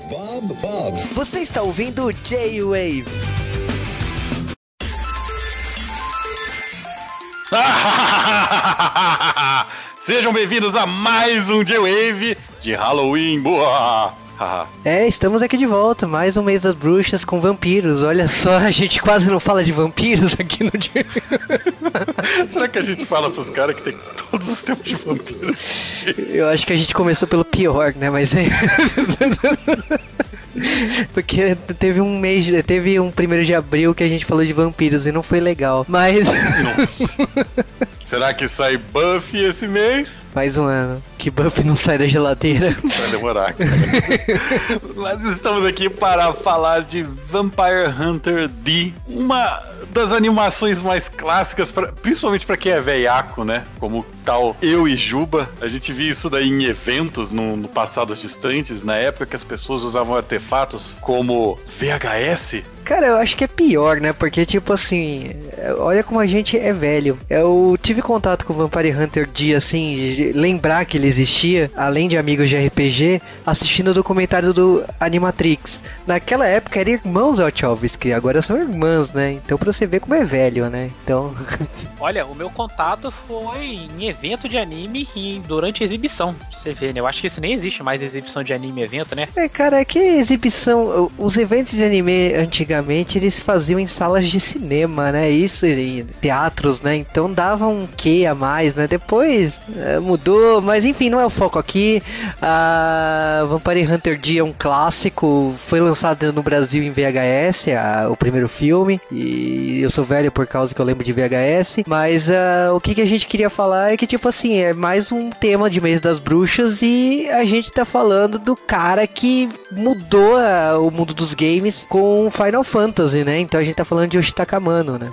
Bob, Bob. Você está ouvindo J-Wave. Sejam bem-vindos a mais um J-Wave de Halloween. Boa! É, estamos aqui de volta, mais um mês das bruxas com vampiros. Olha só, a gente quase não fala de vampiros aqui no dia. Será que a gente fala pros caras que tem todos os tipos de vampiros? Eu acho que a gente começou pelo pior, né? Mas é. Porque teve um mês, teve um primeiro de abril que a gente falou de vampiros e não foi legal. Mas. Nossa. Será que sai Buffy esse mês? Mais um ano. Que Buffy não sai da geladeira. Vai demorar. Nós estamos aqui para falar de Vampire Hunter D. Uma das animações mais clássicas, pra, principalmente para quem é veiaco, né? Como tal eu e Juba. A gente viu isso daí em eventos no, no passado distantes, na época que as pessoas usavam artefatos como VHS Cara, eu acho que é pior, né? Porque, tipo assim, olha como a gente é velho. Eu tive contato com o Vampire Hunter D, assim, lembrar que ele existia, além de amigos de RPG, assistindo o documentário do Animatrix. Naquela época eram irmãos Wachowski, agora são irmãs, né? Então pra você ver como é velho, né? Então. olha, o meu contato foi em evento de anime e durante a exibição. Você vê, né? Eu acho que isso nem existe mais exibição de anime evento, né? É, cara, é que exibição. Os eventos de anime antigamente antigamente eles faziam em salas de cinema, né? Isso, em teatros, né? Então dava um quê a mais, né? Depois é, mudou, mas enfim, não é o foco aqui. A Vampire Hunter D é um clássico, foi lançado no Brasil em VHS, a, o primeiro filme, e eu sou velho por causa que eu lembro de VHS, mas o que, que a gente queria falar é que, tipo assim, é mais um tema de mês das bruxas e a gente tá falando do cara que mudou o mundo dos games com Final Final Fantasy, né? Então a gente tá falando de Yoshitaka Mano, né?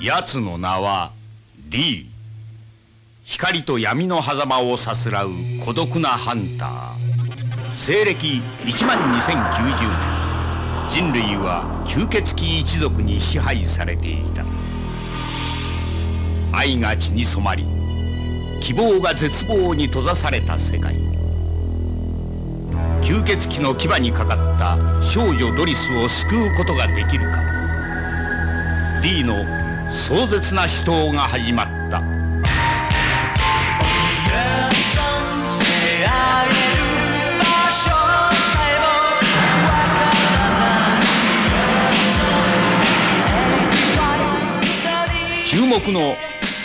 Yatsu no na wa D 光と闇の狭間をさすらう孤独なハンター西暦1万2090年人類は吸血鬼一族に支配されていた愛が血に染まり希望が絶望に閉ざされた世界吸血鬼の牙にかかった少女ドリスを救うことができるか。D の壮絶な死闘が始まった。注目の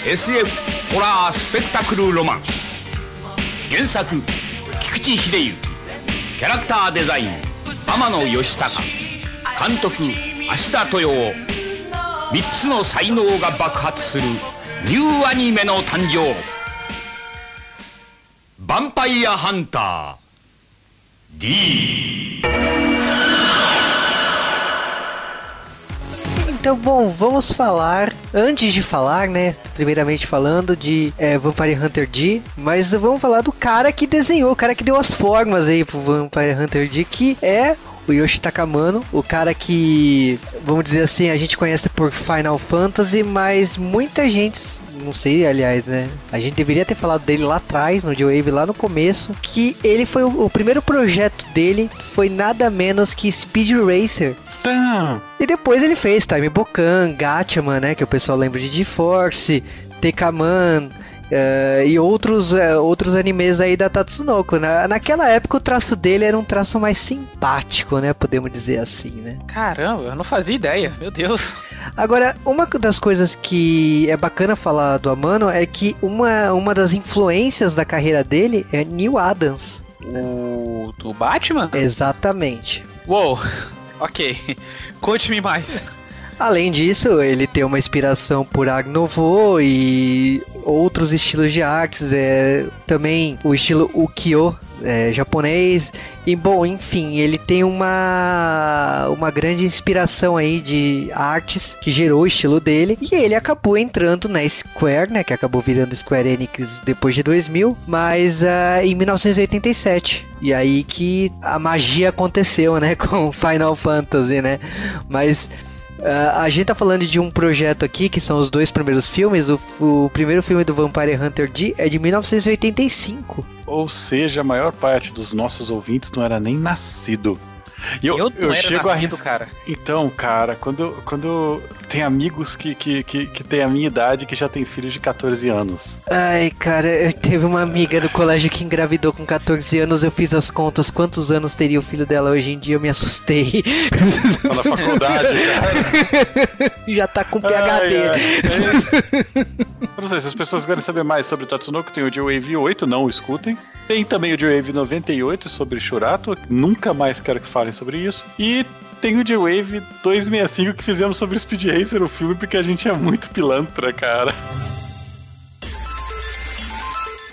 SF ホラースペクタクルロマン。原作菊池秀雄キャラクターデザイン天野義孝監督芦田豊夫3つの才能が爆発するニューアニメの誕生。ヴァンパイアハンター。D Então, bom, vamos falar, antes de falar, né? Primeiramente falando de é, Vampire Hunter D, mas vamos falar do cara que desenhou, o cara que deu as formas aí pro Vampire Hunter D, que é o Yoshitaka Mano, o cara que, vamos dizer assim, a gente conhece por Final Fantasy, mas muita gente não sei, aliás, né? A gente deveria ter falado dele lá atrás, no J-Wave, lá no começo, que ele foi o, o, primeiro projeto dele foi nada menos que Speed Racer, e depois ele fez Time Bokan, Gatchaman, né? Que o pessoal lembra de GeForce, Tekaman, Uh, e outros, uh, outros animes aí da Tatsunoko. Na, naquela época o traço dele era um traço mais simpático, né? Podemos dizer assim, né? Caramba, eu não fazia ideia, meu Deus. Agora, uma das coisas que é bacana falar do Amano é que uma, uma das influências da carreira dele é Neil Adams. O do Batman? Exatamente. Uou, ok. Conte-me mais. Além disso, ele tem uma inspiração por Ag Nouveau e outros estilos de artes, é, também o estilo ukiyo é, japonês. E bom, enfim, ele tem uma uma grande inspiração aí de artes que gerou o estilo dele e ele acabou entrando na Square, né, que acabou virando Square Enix depois de 2000, mas uh, em 1987. E aí que a magia aconteceu, né, com Final Fantasy, né? Mas Uh, a gente tá falando de um projeto aqui, que são os dois primeiros filmes. O, o primeiro filme do Vampire Hunter D é de 1985. Ou seja, a maior parte dos nossos ouvintes não era nem nascido. E eu, eu, eu chego a cara. Então, cara, quando, quando tem amigos que, que, que, que tem a minha idade que já tem filhos de 14 anos. Ai, cara, eu teve uma amiga do colégio que engravidou com 14 anos, eu fiz as contas quantos anos teria o filho dela hoje em dia, eu me assustei. Tá na faculdade, cara. já tá com PHD. Ai, ai, é eu não sei, se as pessoas querem saber mais sobre Tatsunoko, tem o J-Wave 8, não escutem. Tem também o J-Wave 98 sobre Shurato, nunca mais quero que falem sobre isso. E tem o J-Wave 265 que fizemos sobre Speed Racer, o filme, porque a gente é muito pilantra, cara.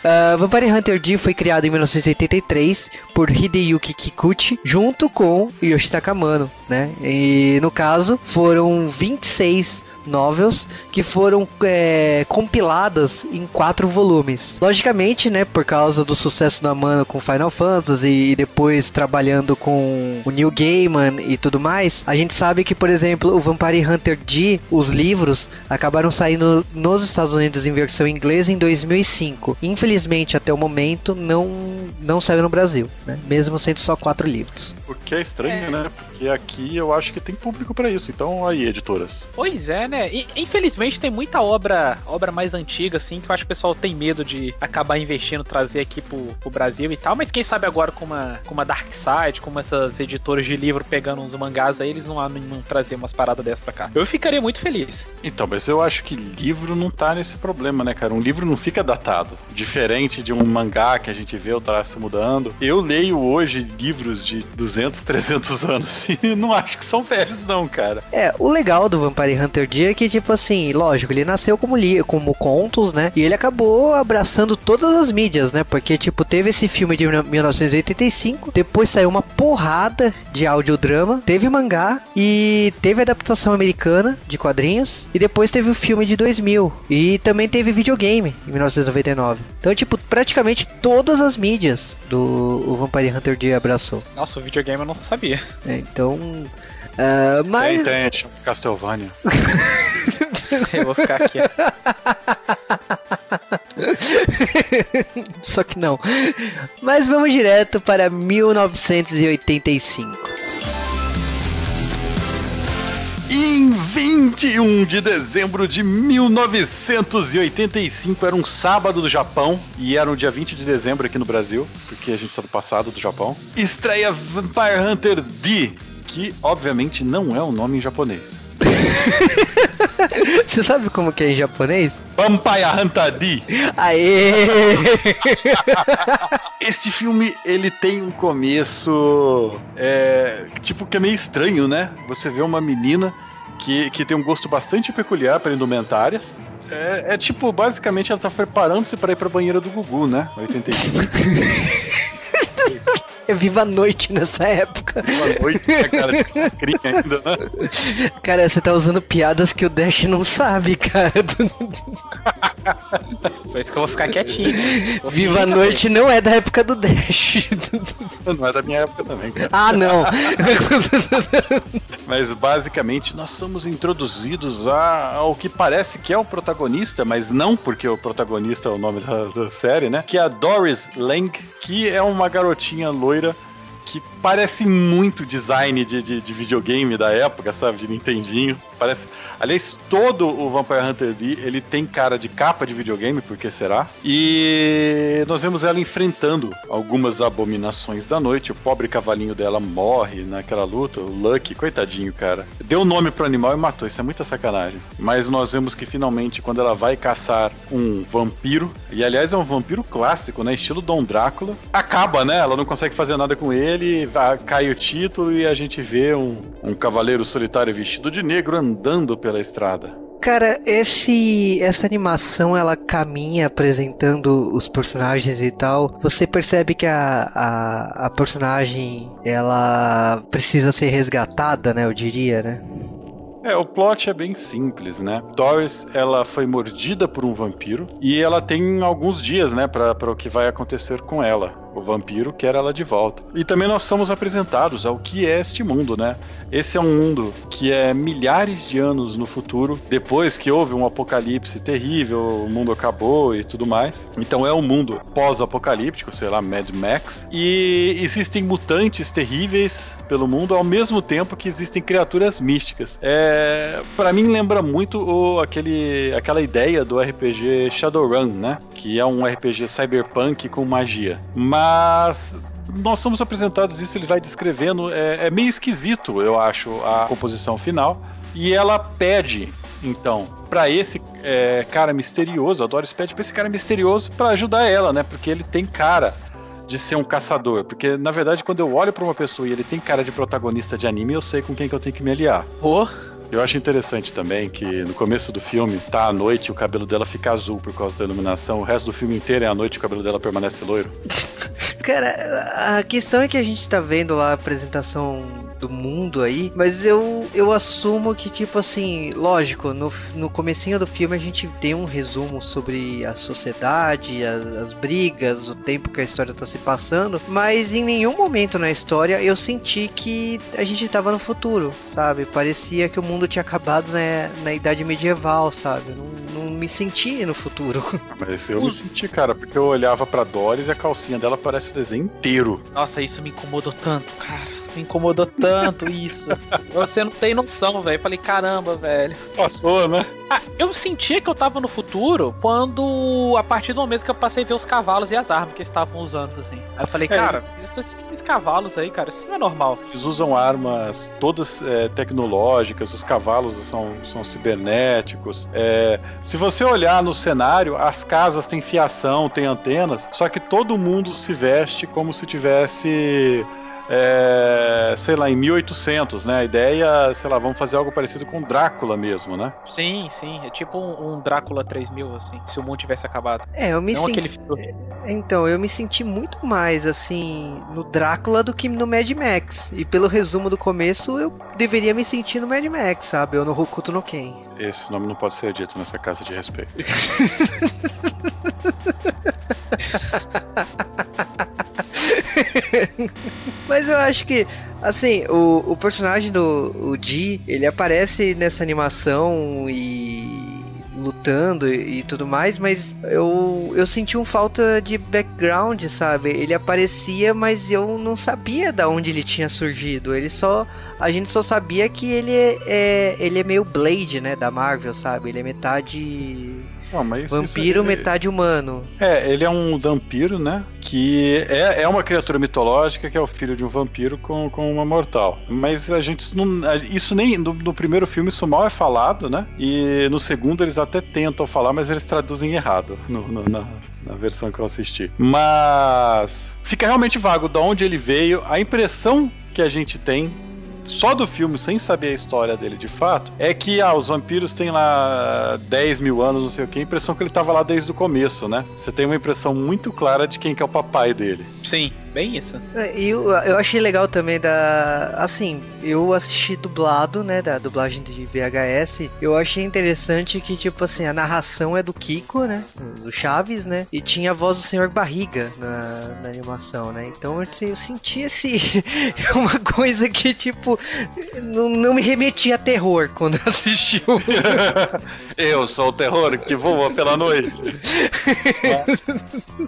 Uh, Vampire Hunter D foi criado em 1983 por Hideyuki Kikuchi junto com Yoshitaka Mano, né? E no caso foram 26 novels que foram é, compiladas em quatro volumes. Logicamente, né, por causa do sucesso da Mano com Final Fantasy e depois trabalhando com o New Gaiman e tudo mais, a gente sabe que, por exemplo, o Vampire Hunter D, os livros, acabaram saindo nos Estados Unidos em versão inglesa em 2005. Infelizmente, até o momento, não, não saiu no Brasil, né? mesmo sendo só quatro livros. O que é estranho, é. né? Porque aqui eu acho que tem público para isso. Então, aí, editoras. Pois é, né? E, infelizmente tem muita obra obra mais antiga, assim, que eu acho que o pessoal tem medo de acabar investindo, trazer aqui pro, pro Brasil e tal. Mas quem sabe agora com uma, com uma Dark Side, com essas editoras de livro pegando uns mangás aí, eles não, não, não trazer umas paradas dessas pra cá. Eu ficaria muito feliz. Então, mas eu acho que livro não tá nesse problema, né, cara? Um livro não fica datado. Diferente de um mangá que a gente vê o traço mudando. Eu leio hoje livros de 200, 300 anos e não acho que são velhos, não, cara. É, o legal do Vampire Hunter D é que, tipo assim, lógico, ele nasceu como, li como contos, né? E ele acabou abraçando todas as mídias, né? Porque, tipo, teve esse filme de 1985, depois saiu uma porrada de audiodrama, teve mangá e teve adaptação americana de quadrinhos e depois teve o filme de 2000 e também teve videogame em 1999. Então, tipo, praticamente todas as mídias do Vampire Hunter D abraçou. Nossa, o videogame eu não sabia. É, então, Uh, mas... Tem, tem, Castlevania. Eu vou ficar aqui. Só que não. Mas vamos direto para 1985. Em 21 de dezembro de 1985, era um sábado do Japão, e era um dia 20 de dezembro aqui no Brasil, porque a gente está no passado do Japão. Estreia Vampire Hunter D, que obviamente não é o um nome em japonês. Você sabe como que é em japonês? Vampire Hantadi. Aê! Este filme, ele tem um começo, é, tipo, que é meio estranho, né? Você vê uma menina que, que tem um gosto bastante peculiar para indumentárias. É, é, tipo, basicamente ela tá preparando-se para ir pra banheira do Gugu, né? 85. Viva a Noite nessa época. Viva a Noite, né, cara? Tipo, cria ainda, né? Cara, você tá usando piadas que o Dash não sabe, cara. Por isso que eu vou ficar quietinho. Vou Viva a Noite não é da época do Dash. Não é da minha época também, cara. Ah, não. mas basicamente nós somos introduzidos a, ao que parece que é o protagonista, mas não porque o protagonista é o nome da, da série, né? Que é a Doris Lang, que é uma garotinha loira quarta-feira que parece muito design de, de, de, videogame da época, sabe? De Nintendinho. Parece. Aliás, todo o Vampire Hunter D ele tem cara de capa de videogame, por que será? E nós vemos ela enfrentando algumas abominações da noite. O pobre cavalinho dela morre naquela luta. O Lucky, coitadinho, cara. Deu nome pro animal e matou. Isso é muita sacanagem. Mas nós vemos que finalmente, quando ela vai caçar um vampiro, e aliás é um vampiro clássico, né? Estilo Dom Drácula, acaba, né? Ela não consegue fazer nada com ele, cai o título e a gente vê um, um cavaleiro solitário vestido de negro andando pela pela estrada. Cara, esse essa animação ela caminha apresentando os personagens e tal. Você percebe que a, a, a personagem ela precisa ser resgatada, né? Eu diria, né? É, o plot é bem simples, né? Doris, ela foi mordida por um vampiro e ela tem alguns dias, né, para o que vai acontecer com ela. O vampiro quer ela de volta. E também nós somos apresentados ao que é este mundo, né? Esse é um mundo que é milhares de anos no futuro, depois que houve um apocalipse terrível, o mundo acabou e tudo mais. Então é um mundo pós-apocalíptico, sei lá, Mad Max. E existem mutantes terríveis pelo mundo ao mesmo tempo que existem criaturas místicas. É, para mim lembra muito o, aquele, aquela ideia do RPG Shadowrun, né? Que é um RPG cyberpunk com magia. Mas nós somos apresentados isso, ele vai descrevendo. É, é meio esquisito, eu acho, a composição final. E ela pede então, para esse é, cara misterioso, a Doris pede pra esse cara misterioso para ajudar ela, né? Porque ele tem cara de ser um caçador. Porque, na verdade, quando eu olho para uma pessoa e ele tem cara de protagonista de anime, eu sei com quem que eu tenho que me aliar. Oh. Eu acho interessante também que no começo do filme tá à noite e o cabelo dela fica azul por causa da iluminação. O resto do filme inteiro é à noite e o cabelo dela permanece loiro. Cara, a questão é que a gente tá vendo lá a apresentação do mundo aí, mas eu, eu assumo que, tipo assim, lógico, no, no comecinho do filme a gente tem um resumo sobre a sociedade, as, as brigas, o tempo que a história tá se passando, mas em nenhum momento na história eu senti que a gente tava no futuro, sabe? Parecia que o mundo tinha acabado né, na idade medieval, sabe? Não, não me senti no futuro. Mas eu me senti, cara, porque eu olhava pra Doris e a calcinha dela parece o desenho inteiro. Nossa, isso me incomodou tanto, cara me incomodou tanto isso. Você não tem noção, velho. Falei, caramba, velho. Passou, né? Ah, eu sentia que eu tava no futuro quando, a partir do momento que eu passei a ver os cavalos e as armas que eles estavam usando, assim. Aí eu falei, é. cara, esses, esses, cavalos aí, cara, isso não é normal. Eles usam armas todas é, tecnológicas, os cavalos são, são cibernéticos. É, se você olhar no cenário, as casas têm fiação, têm antenas, só que todo mundo se veste como se tivesse é, sei lá, em 1800, né? A ideia, sei lá, vamos fazer algo parecido com Drácula mesmo, né? Sim, sim. É tipo um, um Drácula 3000, assim, se o mundo tivesse acabado. É, eu me Não senti... Aquele... Então, eu me senti muito mais, assim, no Drácula do que no Mad Max. E pelo resumo do começo, eu deveria me sentir no Mad Max, sabe? Ou no Hokuto no Ken. Esse nome não pode ser dito nessa casa de respeito. Mas eu acho que, assim, o, o personagem do G, ele aparece nessa animação e lutando e, e, tudo mais, mas eu, eu senti um falta de background, sabe? Ele aparecia, mas eu não sabia da onde ele tinha surgido. Ele só. A gente só sabia que ele é, é ele é meio Blade, né? Da Marvel, sabe? Ele é metade não, mas vampiro, metade humano. É, ele é um vampiro, né? Que é, é uma criatura mitológica que é o filho de um vampiro com, com uma mortal. Mas a gente não. Isso nem. No, no, primeiro filme isso mal é falado, né? E no segundo eles até tentam falar, mas eles traduzem errado no, no, na, na versão que eu assisti. Mas fica realmente vago de onde ele veio. A impressão que a gente tem só do filme, sem saber a história dele de fato, é que ah, os vampiros têm lá 10 mil anos, não sei o que, a impressão que ele tava lá desde o começo, né? Você tem uma impressão muito clara de quem que é o papai dele. Sim. Bem isso. É, e eu, eu achei legal também da. Assim, eu assisti dublado, né? Da dublagem de VHS. Eu achei interessante que, tipo assim, a narração é do Kiko, né? Do Chaves, né? E tinha a voz do Senhor Barriga na, na animação, né? Então assim, eu senti esse. uma coisa que, tipo, não, não me remetia a terror quando assisti o. eu sou o terror que voa pela noite.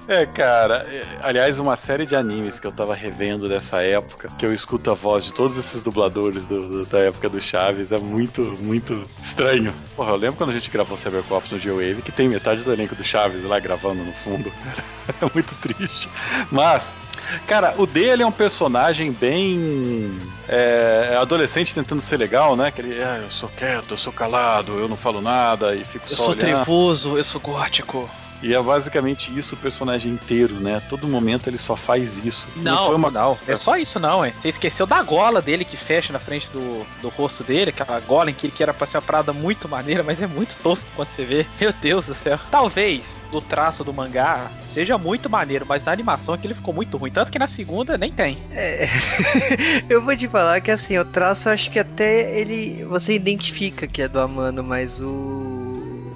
é, cara. É, aliás, uma série de animes que eu tava revendo dessa época, que eu escuto a voz de todos esses dubladores do, do, da época do Chaves, é muito, muito estranho. Porra, eu lembro quando a gente gravou Cybercops no G-Wave, que tem metade do elenco do Chaves lá gravando no fundo. é muito triste. Mas, Cara, o dele é um personagem bem. É, adolescente tentando ser legal, né? Que ele, é, eu sou quieto, eu sou calado, eu não falo nada e fico eu só. Eu sou olhando. trevoso, eu sou gótico. E é basicamente isso o personagem inteiro, né? Todo momento ele só faz isso. Não, não, foi uma... não. É só isso não, é. Você esqueceu da gola dele que fecha na frente do, do rosto dele, aquela gola em que ele era pra ser uma parada muito maneira, mas é muito tosco quando você vê. Meu Deus do céu. Talvez do traço do mangá seja muito maneiro, mas na animação aquele ficou muito ruim. Tanto que na segunda nem tem. É. eu vou te falar que assim, o traço acho que até ele. Você identifica que é do Amano, mas o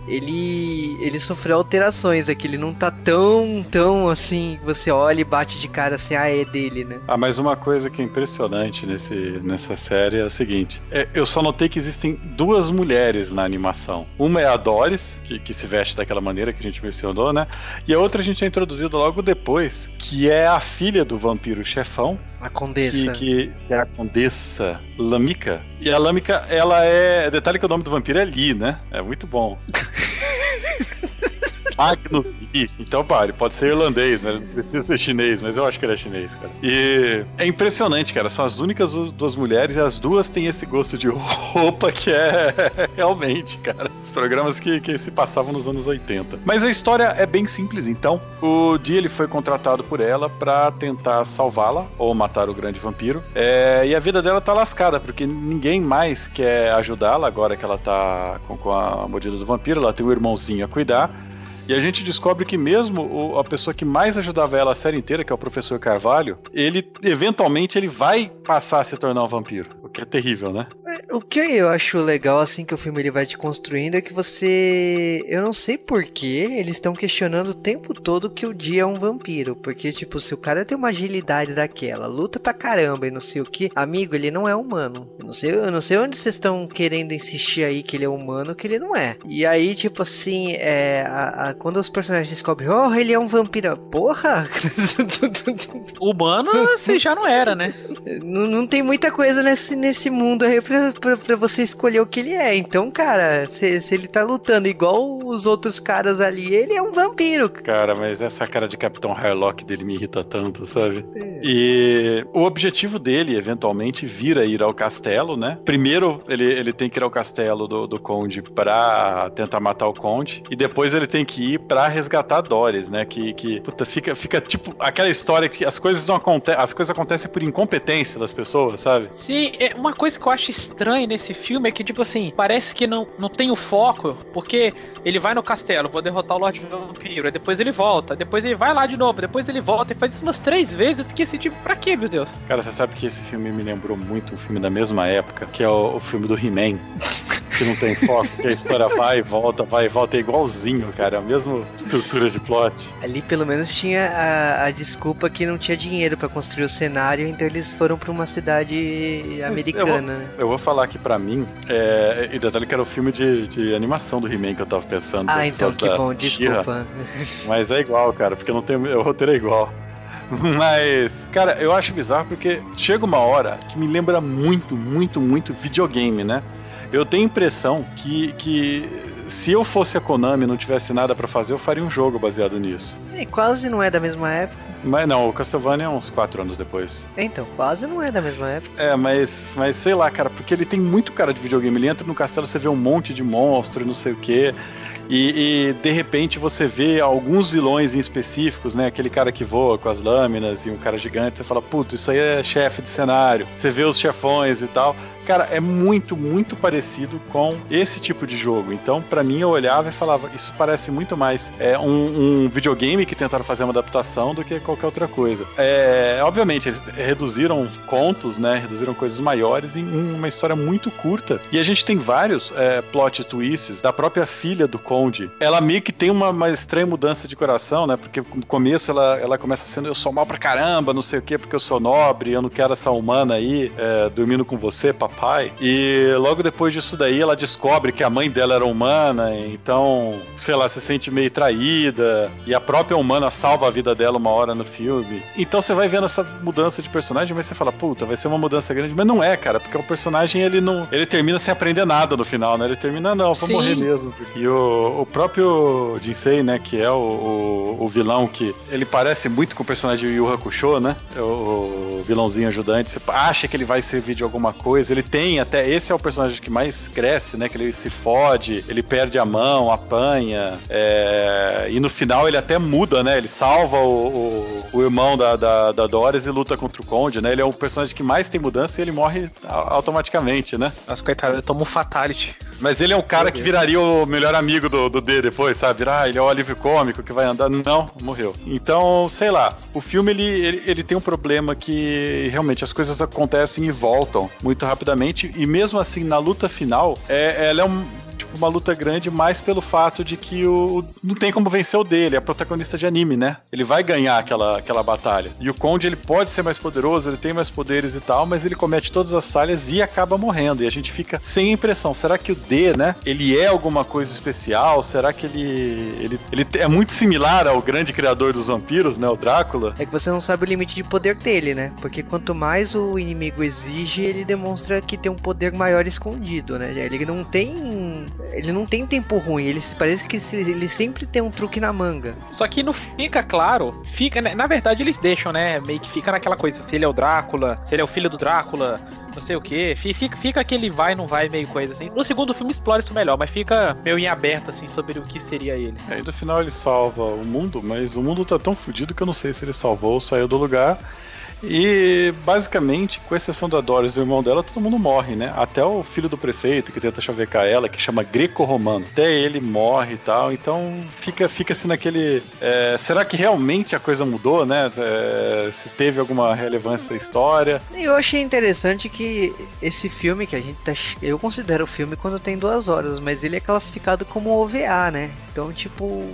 ele ele sofreu alterações aqui, ele não tá tão, tão assim, você olha e bate de cara assim, ah, é dele, né? Ah, mas uma coisa que é impressionante nesse, nessa série é a seguinte: é, eu só notei que existem duas mulheres na animação. Uma é a Doris, que, que se veste daquela maneira que a gente mencionou, né? E a outra a gente é introduzido logo depois, que é a filha do vampiro chefão, a Condessa. Que, que, é a Condessa Lamica. E a Lamica, ela é. Detalhe que o nome do vampiro é Lee, né? É muito bom. Magno Lee. Então, pá, ele pode ser irlandês, né? Não precisa ser chinês, mas eu acho que ele é chinês, cara. E é impressionante, cara. São as únicas duas mulheres e as duas têm esse gosto de roupa que é realmente, cara. Os programas que, que se passavam nos anos 80. Mas a história é bem simples, então. O Dee, ele foi contratado por ela para tentar salvá-la ou matar o grande vampiro. É, e a vida dela tá lascada, porque ninguém mais quer ajudá-la agora que ela tá com, com a mordida do vampiro. Ela tem um irmãozinho a cuidar. E a gente descobre que mesmo a pessoa que mais ajudava ela a série inteira, que é o professor Carvalho, ele eventualmente ele vai passar a se tornar um vampiro. O que é terrível, né? É, o que eu acho legal assim que o filme ele vai te construindo é que você, eu não sei porquê, eles estão questionando o tempo todo que o dia é um vampiro, porque tipo, se o cara tem uma agilidade daquela, luta pra caramba e não sei o que, amigo, ele não é humano. Eu não sei, eu não sei onde vocês estão querendo insistir aí que ele é humano, que ele não é. E aí, tipo assim, é, a, a quando os personagens descobrem, oh, ele é um vampiro. Porra! Humano, você já não era, né? Não, não tem muita coisa nesse, nesse mundo aí pra, pra, pra você escolher o que ele é. Então, cara, se, se ele tá lutando igual os outros caras ali, ele é um vampiro. Cara, mas essa cara de Capitão Harlock dele me irrita tanto, sabe? É. E o objetivo dele, eventualmente, vira ir ao castelo, né? Primeiro, ele, ele tem que ir ao castelo do, do Conde pra tentar matar o Conde. E depois ele tem que ir para resgatar Doris, né? Que, que puta, fica, fica tipo aquela história que as coisas não acontecem, as coisas acontecem por incompetência das pessoas, sabe? Sim, é uma coisa que eu acho estranha nesse filme é que, tipo assim, parece que não, não tem o foco, porque ele vai no castelo, vou derrotar o Lorde Vampiro, aí depois ele volta, depois ele vai lá de novo, depois ele volta e faz isso umas três vezes. Eu fiquei assim, tipo, pra quê, meu Deus? Cara, você sabe que esse filme me lembrou muito um filme da mesma época, que é o, o filme do He-Man. que não tem foco, que a história vai e volta, vai e volta, é igualzinho, cara, a mesma estrutura de plot. Ali pelo menos tinha a, a desculpa que não tinha dinheiro para construir o cenário, então eles foram para uma cidade americana, eu vou, né? Eu vou falar aqui para mim, é, e detalhe que era o filme de, de animação do He-Man que eu tava pensando. Ah, então que bom, desculpa. Mas é igual, cara, porque não tem, o roteiro é igual. Mas, cara, eu acho bizarro porque chega uma hora que me lembra muito, muito, muito videogame, né? Eu tenho a impressão que, que se eu fosse a Konami e não tivesse nada para fazer, eu faria um jogo baseado nisso. E quase não é da mesma época. Mas não, o Castlevania é uns 4 anos depois. Então, quase não é da mesma época. É, mas, mas sei lá, cara, porque ele tem muito cara de videogame. Ele entra no castelo, você vê um monte de monstro e não sei o que. E, e, de repente você vê alguns vilões em específicos, né? Aquele cara que voa com as lâminas e um cara gigante, você fala, puto, isso aí é chefe de cenário. Você vê os chefões e tal. Cara, é muito, muito parecido com esse tipo de jogo. Então, para mim, eu olhava e falava, isso parece muito mais é, um, um, videogame que tentaram fazer uma adaptação do que qualquer outra coisa. É, obviamente, eles reduziram contos, né? Reduziram coisas maiores em uma história muito curta. E a gente tem vários é, plot twists da própria filha do Conde. Ela meio que tem uma, uma estranha mudança de coração, né? Porque no começo ela, ela começa sendo eu sou mal pra caramba, não sei o quê, porque eu sou nobre, eu não quero essa humana aí é, dormindo com você, papai pai. E logo depois disso daí, ela descobre que a mãe dela era humana, então, sei lá, se sente meio traída. E a própria humana salva a vida dela uma hora no filme. Então você vai vendo essa mudança de personagem, mas você fala, puta, vai ser uma mudança grande. Mas não é, cara, porque o personagem ele não. Ele termina sem aprender nada no final, né? Ele termina, não, vou Sim. morrer mesmo. E o, o próprio Jinsei, né, que é o, o, o, vilão que. Ele parece muito com o personagem Yu Hakusho, né? O, o vilãozinho ajudante. Você acha que ele vai servir de alguma coisa, ele tem até. Esse é o personagem que mais cresce, né? Que ele se fode, ele perde a mão, apanha. É, e no final ele até muda, né? Ele salva o, o, o irmão da, da, da, Doris e luta contra o Conde, né? Ele é o personagem que mais tem mudança e ele morre automaticamente, né? Nossa, coitado, ele toma um fatality. Mas ele é um cara que viraria o melhor amigo do, do D depois, sabe? Virar, ele é o alívio cômico que vai andar. Não, morreu. Então, sei lá. O filme ele, ele, ele tem um problema que realmente as coisas acontecem e voltam muito rapidamente. E mesmo assim, na luta final, é, ela é um tipo, uma luta grande mais pelo fato de que o não tem como vencer o dele, é protagonista de anime, né? Ele vai ganhar aquela, aquela batalha. E o Conde, ele pode ser mais poderoso, ele tem mais poderes e tal, mas ele comete todas as falhas e acaba morrendo. E a gente fica sem impressão. Será que o D, né? Ele é alguma coisa especial? Será que ele, ele, ele é muito similar ao grande criador dos vampiros, né? O Drácula? É que você não sabe o limite de poder dele, né? Porque quanto mais o inimigo exige, ele demonstra que tem um poder maior escondido, né? Ele não tem. Ele não tem tempo ruim. Ele parece que ele sempre tem um truque na manga. Só que não fica claro. Fica, né? na verdade, eles deixam, né? Meio que fica naquela coisa. Se ele é o Drácula, se ele é o filho do Drácula, não sei o que. Fica, fica aquele vai, não vai, meio coisa assim. No segundo filme explora isso melhor, mas fica meio em aberto, assim, sobre o que seria ele. Aí no final ele salva o mundo, mas o mundo tá tão fodido que eu não sei se ele salvou ou saiu do lugar. E basicamente, com exceção da Doris e o irmão dela, todo mundo morre, né? Até o filho do prefeito que tenta chavecar ela, que chama Greco-Romano. Até ele morre e tal. Então fica, fica assim naquele. É, será que realmente a coisa mudou, né? É, se teve alguma relevância na história. Eu achei interessante que esse filme que a gente tá. Eu considero o filme quando tem duas horas, mas ele é classificado como OVA, né? Então, tipo,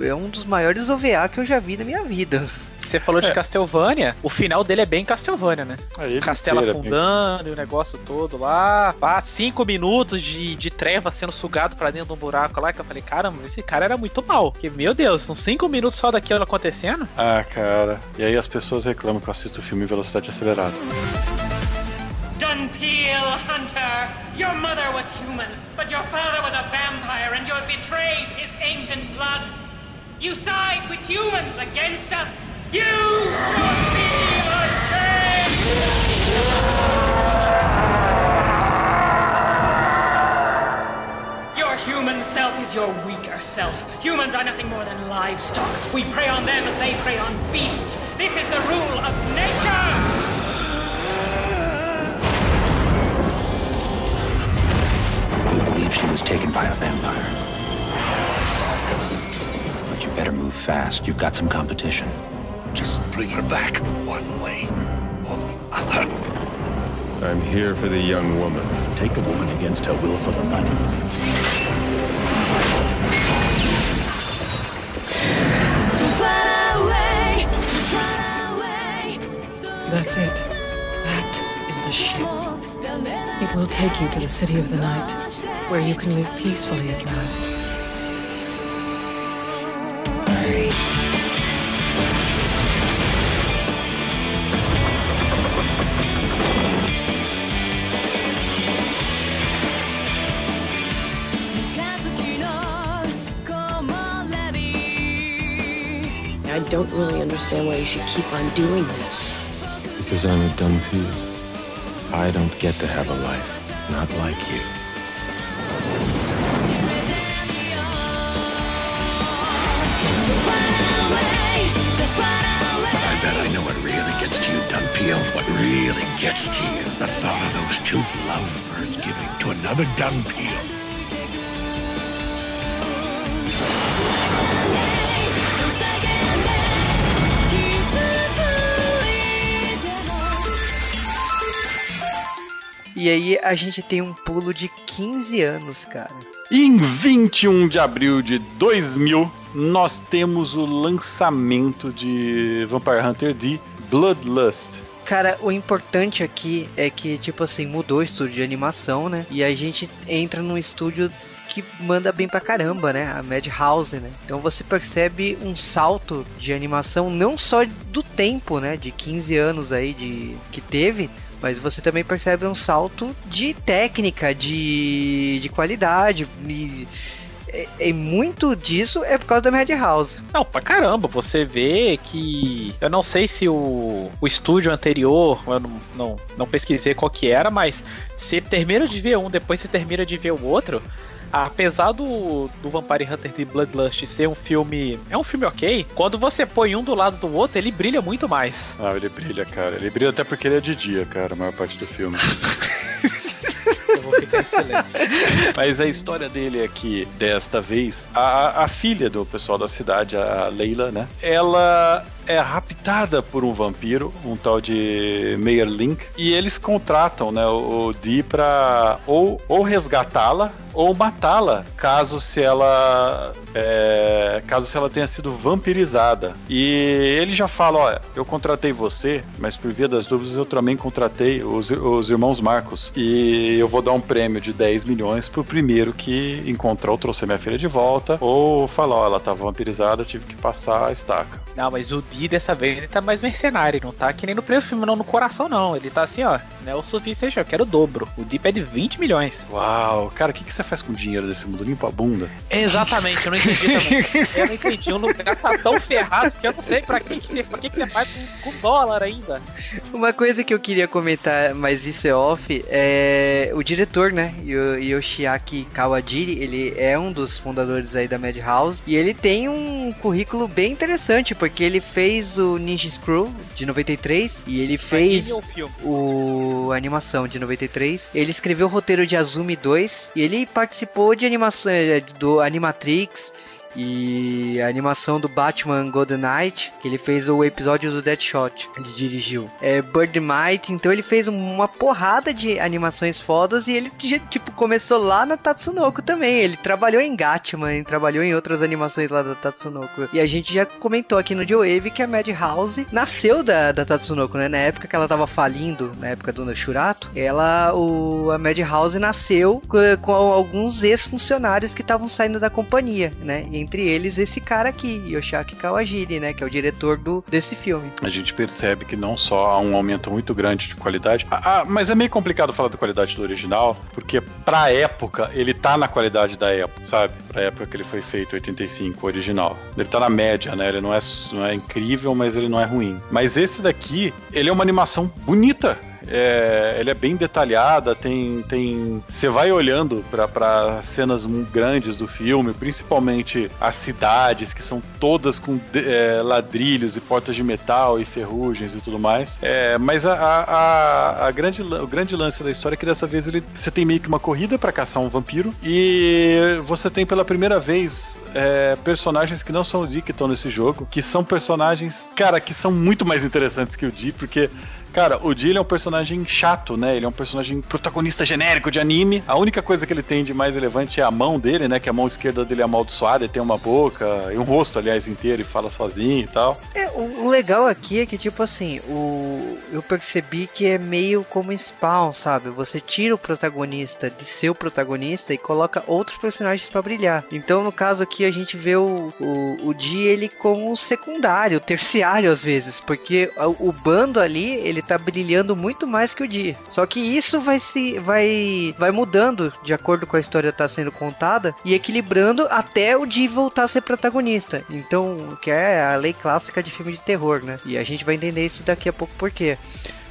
é um dos maiores OVA que eu já vi na minha vida. Você falou de é. Castlevania, o final dele é bem Castlevania, né? É, Castelo afundando e o negócio todo lá. Pá, cinco minutos de, de treva sendo sugado para dentro de um buraco lá, que eu falei, caramba, esse cara era muito mal. Que, meu Deus, são cinco minutos só daquilo acontecendo? Ah, cara. E aí as pessoas reclamam que eu assisto o filme em velocidade acelerada. Dunpeel Hunter, your mother was human, but your father was a vampire and you have betrayed his ancient blood. You side with humans against us. Human self is your weaker self. Humans are nothing more than livestock. We prey on them as they prey on beasts. This is the rule of nature! We believe she was taken by a vampire. But you better move fast. You've got some competition. Just bring her back one way or the other. I'm here for the young woman. Take a woman against her will for the money. That's it. That is the ship. It will take you to the city of the night, where you can live peacefully at last. Understand why you should keep on doing this. Because I'm a dumb pea. I don't get to have a life, not like you. But I bet I know what really gets to you, Dunpeel. What really gets to you. The thought of those two lovebirds giving to another Dunpeel. E aí a gente tem um pulo de 15 anos, cara. Em 21 de abril de 2000, nós temos o lançamento de Vampire Hunter D Bloodlust. Cara, o importante aqui é que, tipo assim, mudou o estúdio de animação, né? E a gente entra num estúdio que manda bem pra caramba, né? A Madhouse, né? Então você percebe um salto de animação não só do tempo, né? De 15 anos aí de que teve, mas você também percebe um salto de técnica, de, de qualidade. E, e, muito disso é por causa da Madhouse. Não, pra caramba, você vê que. Eu não sei se o, o estúdio anterior, eu não, não, não pesquisei qual que era, mas você termina de ver um, depois você termina de ver o outro apesar do, do Vampire Hunter de Bloodlust ser um filme. É um filme ok, quando você põe um do lado do outro, ele brilha muito mais. Ah, ele brilha, cara. Ele brilha até porque ele é de dia, cara, a maior parte do filme. Eu vou ficar em silêncio. Mas a história dele é que, desta vez, a, a filha do pessoal da cidade, a Leila, né? Ela é raptada por um vampiro, um tal de Mayer Link, e eles contratam, né, o, Dee pra ou, ou resgatá-la ou matá-la caso se ela é, caso se ela tenha sido vampirizada. E ele já fala, olha, eu contratei você, mas por via das dúvidas eu também contratei os, os irmãos Marcos e eu vou dar um prêmio de 10 milhões pro primeiro que encontrar ou trouxer minha filha de volta ou falar, ela tá vampirizada, eu tive que passar a estaca. Não, mas o Dee dessa vez ele tá mais mercenário, não tá que nem no primeiro filme, não no coração não. Ele tá assim, ó, não é o suficiente, eu quero o dobro. O Dee pede 20 milhões. Uau, cara, o que, que você faz com o dinheiro desse mundo? Limpa a bunda? Exatamente, eu não entendi também. eu não entendi. O lugar tá tão ferrado que eu não sei pra que, que, você, pra que, que você faz com, com dólar ainda. Uma coisa que eu queria comentar, mas isso é off, é o diretor, né? Yoshiaki Kawajiri, ele é um dos fundadores aí da Madhouse e ele tem um currículo bem interessante, porque ele fez o Ninja Screw de 93 e ele fez Anime filme? o animação de 93. Ele escreveu o roteiro de Azumi 2 e ele participou de animações do Animatrix e a animação do Batman Golden Knight, que ele fez o episódio do Deadshot, ele dirigiu. É Bird Might, então ele fez uma porrada de animações fodas e ele tipo começou lá na Tatsunoko também. Ele trabalhou em Gatman, ele trabalhou em outras animações lá da Tatsunoko. E a gente já comentou aqui no Joe Wave que a Madhouse nasceu da, da Tatsunoko, né? Na época que ela tava falindo, na época do Shurato, ela o a Madhouse nasceu com, com alguns ex-funcionários que estavam saindo da companhia, né? E entre eles esse cara aqui, Yoshiaki Kawajiri, né, que é o diretor do, desse filme. A gente percebe que não só há um aumento muito grande de qualidade, ah, ah, mas é meio complicado falar da qualidade do original, porque pra época ele tá na qualidade da época, sabe? Pra época que ele foi feito, 85, o original. Ele tá na média, né? Ele não é, não é incrível, mas ele não é ruim. Mas esse daqui, ele é uma animação bonita. É, ele é bem detalhada, tem. tem Você vai olhando para cenas grandes do filme, principalmente as cidades, que são todas com é, ladrilhos e portas de metal e ferrugens e tudo mais. É, mas a, a, a, grande, o grande lance da história é que dessa vez ele, você tem meio que uma corrida para caçar um vampiro e você tem pela primeira vez é, personagens que não são o Dee que estão nesse jogo, que são personagens, cara, que são muito mais interessantes que o Dee, porque Cara, o Jill é um personagem chato, né? Ele é um personagem protagonista genérico de anime. A única coisa que ele tem de mais relevante é a mão dele, né? Que a mão esquerda dele é amaldiçoada, ele tem uma boca e um rosto, aliás, inteiro e fala sozinho e tal. É, o legal aqui é que, tipo assim, o... eu percebi que é meio como Spawn, sabe? Você tira o protagonista de seu protagonista e coloca outros personagens para brilhar. Então, no caso aqui, a gente vê o, o, o ele como secundário, terciário às vezes, porque o, o bando ali, ele tá brilhando muito mais que o Di. Só que isso vai se vai vai mudando de acordo com a história tá sendo contada e equilibrando até o Di voltar a ser protagonista. Então, que é a lei clássica de filme de terror, né? E a gente vai entender isso daqui a pouco por quê.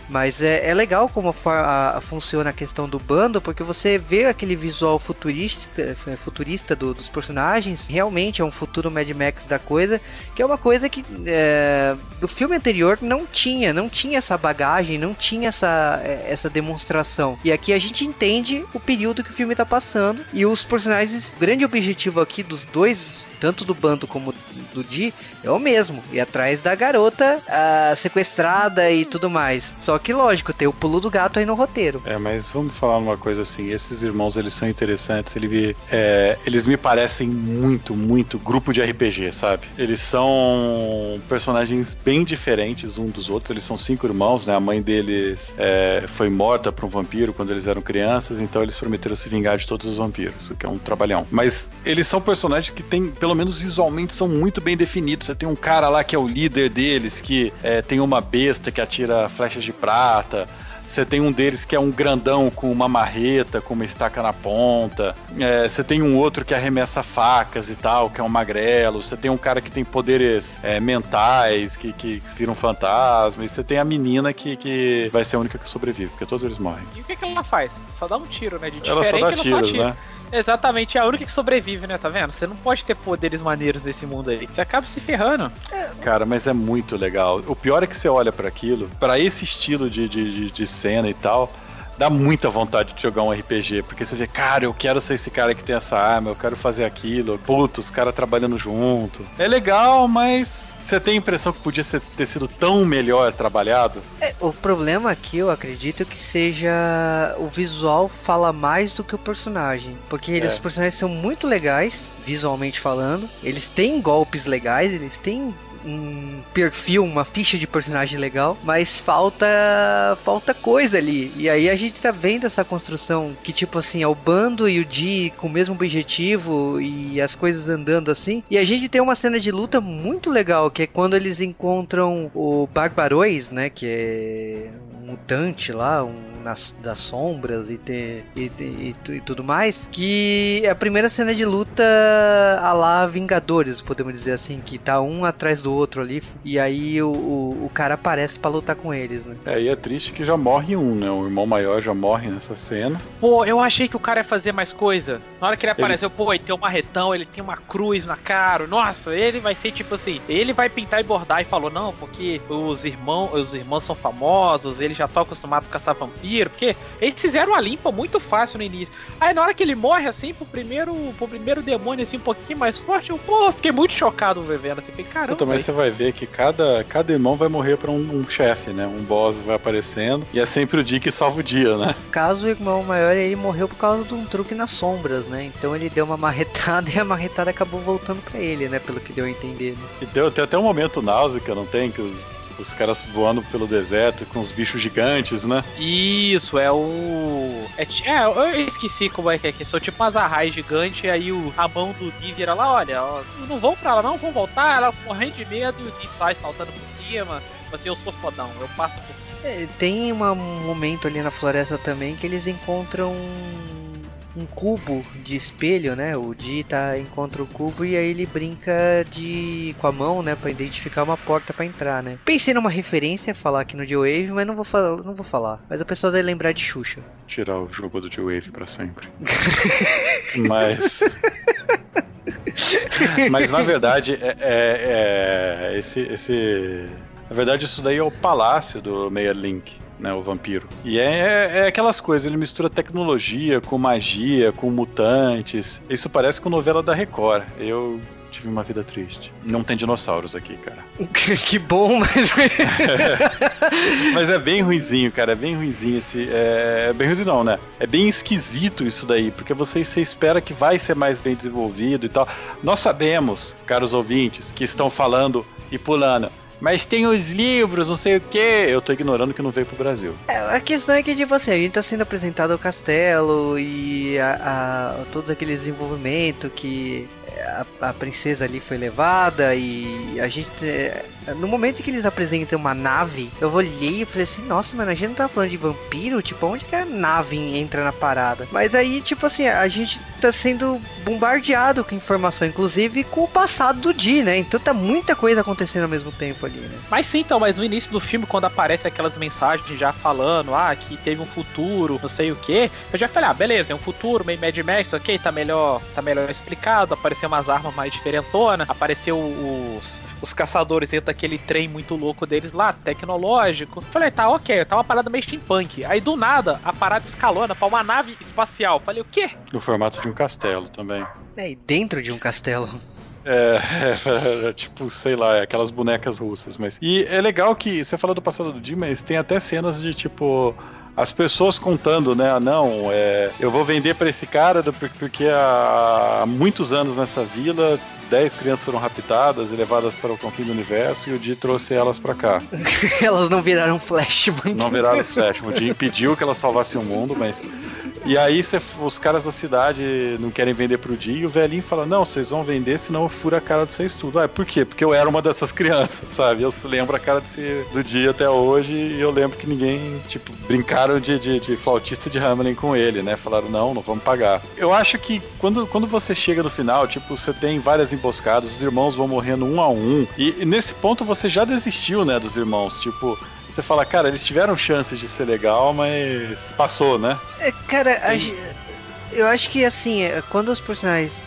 Mas é, é legal como a, a, funciona a questão do bando, porque você vê aquele visual futurista, é, futurista do, dos personagens, realmente é um futuro Mad Max da coisa, que é uma coisa que é, do filme anterior não tinha, não tinha essa bagagem, não tinha essa, é, essa demonstração. E aqui a gente entende o período que o filme está passando, e os personagens, o grande objetivo aqui dos dois tanto do bando como do Di, é o mesmo. E atrás da garota uh, sequestrada e tudo mais. Só que, lógico, tem o pulo do gato aí no roteiro. É, mas vamos falar uma coisa assim: esses irmãos eles são interessantes. Ele, é, eles me parecem muito, muito grupo de RPG, sabe? Eles são personagens bem diferentes um dos outros. Eles são cinco irmãos, né? A mãe deles é, foi morta por um vampiro quando eles eram crianças, então eles prometeram se vingar de todos os vampiros, o que é um trabalhão. Mas eles são personagens que têm pelo menos visualmente, são muito bem definidos. Você tem um cara lá que é o líder deles, que é, tem uma besta que atira flechas de prata. Você tem um deles que é um grandão com uma marreta, com uma estaca na ponta. É, você tem um outro que arremessa facas e tal, que é um magrelo. Você tem um cara que tem poderes é, mentais, que, que, que viram fantasma. E você tem a menina que, que vai ser a única que sobrevive, porque todos eles morrem. E o que, que ela faz? Só dá um tiro, né? De ela só dá tiros, né? Exatamente, é a única que sobrevive, né? Tá vendo? Você não pode ter poderes maneiros nesse mundo aí. Você acaba se ferrando. Cara, mas é muito legal. O pior é que você olha para aquilo, para esse estilo de, de, de cena e tal dá muita vontade de jogar um RPG, porque você vê, cara, eu quero ser esse cara que tem essa arma, eu quero fazer aquilo, putz, os caras trabalhando junto. É legal, mas Você tem a impressão que podia ser, ter sido tão melhor trabalhado? É, o problema aqui, eu acredito que seja o visual fala mais do que o personagem. Porque É. os personagens são muito legais, visualmente falando. Eles têm golpes legais, eles têm um perfil, uma ficha de personagem legal, mas falta falta coisa ali. E aí a gente tá vendo essa construção que tipo assim, é o bando e o Di com o mesmo objetivo e as coisas andando assim. E a gente tem uma cena de luta muito legal, que é quando eles encontram o Barbarois, né, que é um mutante lá, um nas, das sombras e, ter, e, e, e, e tudo mais, que é a primeira cena de luta a lá Vingadores, podemos dizer assim, que tá um atrás do outro ali, e aí o, o, o cara aparece pra lutar com eles, né? É, e é triste que já morre um, né? O irmão maior já morre nessa cena. Pô, eu achei que o cara ia fazer mais coisa. Na hora que ele apareceu, pô, ele tem um marretão, ele tem uma cruz na cara. Nossa, ele vai ser tipo assim, ele vai pintar e bordar e falou, não, porque os irmãos, os irmãos são famosos, eles já estão acostumados a caçar vampiro, porque eles fizeram a limpa muito fácil no início. Aí na hora que ele morre assim, pro primeiro, pro primeiro demônio assim, um pouquinho mais forte, eu, pô, fiquei muito chocado vendo assim, fiquei, caramba. Então, mas você vai ver que cada, cada irmão vai morrer pra um, um chefe, né? Um boss vai aparecendo e é sempre o dia que salva o dia, né? Caso o irmão maior ele morreu por causa de um truque nas sombras, né? Então ele deu uma marretada e a marretada acabou voltando pra ele, né? Pelo que deu a entender. Né? E deu, tem até um momento náusea, não tem? Que os, os caras voando pelo deserto com os bichos gigantes, né? Isso, é o. É, é, eu esqueci como é que é, que são tipo umas arraias gigantes, e aí o, a mão do Di vira lá, olha, ó, não vão pra lá, não, vão voltar, ela morrendo de medo e o Di sai saltando por cima. Assim, eu sou fodão, eu passo por cima. É, tem uma, um momento ali na floresta também que eles encontram um cubo de espelho, né? O Di tá, encontra o cubo e aí ele brinca de com a mão, né, para identificar uma porta para entrar, né? Pensei numa referência falar aqui no J-Wave, mas não vou falar, não vou falar. Mas o pessoal vai lembrar de Xuxa. Tirar o jogo do J-Wave para sempre. mas Mas na verdade é, é, é, esse esse na verdade isso daí é o palácio do Meyer Link né, o vampiro. E é, é, aquelas coisas, ele mistura tecnologia com magia, com mutantes. Isso parece com novela da Record. Eu tive uma vida triste. Não tem dinossauros aqui, cara. que bom, mas. mas é bem ruizinho, cara. É bem ruizinho esse. É, é bem ruizinho, não, né? É bem esquisito isso daí, porque você, você espera que vai ser mais bem desenvolvido e tal. Nós sabemos, caros ouvintes, que estão falando e pulando. Mas tem os livros, não sei o que. Eu tô ignorando que não veio pro Brasil. É, a questão é que, tipo assim, a gente tá sendo apresentado ao castelo e a, a todo aquele desenvolvimento que a, a, princesa ali foi levada e a gente. No momento que eles apresentam uma nave, eu olhei e falei assim, nossa, mano, a gente não tá falando de vampiro? Tipo, onde que a nave entra na parada? Mas aí, tipo assim, a gente tá sendo bombardeado com informação, inclusive com o passado do Di, né? Então tá muita coisa acontecendo ao mesmo tempo ali, né? Mas sim, então, mas no início do filme, quando aparece aquelas mensagens já falando, ah, que teve um futuro, não sei o que, eu já falei, ah, beleza, é um futuro, meio Mad Max, ok, tá melhor, tá melhor explicado, apareceu umas armas mais diferentonas, apareceu os, os caçadores dentro daquele trem muito louco deles lá, tecnológico. Falei, tá, ok, tá uma parada meio steampunk. Aí do nada, a parada escalona pra uma nave espacial. Falei, o quê? No formato de um castelo também. É, e dentro de um castelo. É, é, é, tipo, sei lá, aquelas bonecas russas, mas. E é legal que você fala do passado do Jim, mas tem até cenas de tipo as pessoas contando, né? Ah, não, é, eu vou vender para esse cara porque há muitos anos nessa vila 10 crianças foram raptadas e levadas para o confim do universo e o Di trouxe elas para cá. elas não viraram Flash, Não viraram Flash. O Di impediu que elas salvassem o mundo, mas. E aí cê, os caras da cidade não querem vender pro Di e o velhinho fala: Não, vocês vão vender, senão eu furo a cara de vocês tudo. Ah, por quê? Porque eu era uma dessas crianças, sabe? Eu lembro a cara desse, do Di até hoje e eu lembro que ninguém, tipo, brincaram de, de, de flautista de Hamelin com ele, né? Falaram: Não, não vamos pagar. Eu acho que quando, quando você chega no final, tipo, você tem várias emboscadas, os irmãos vão morrendo um a um. E, e nesse ponto você já desistiu, né, dos irmãos. Tipo, você fala, cara, eles tiveram chances de ser legal, mas passou, né? É, cara, a, Eu acho que assim, é, quando os personagens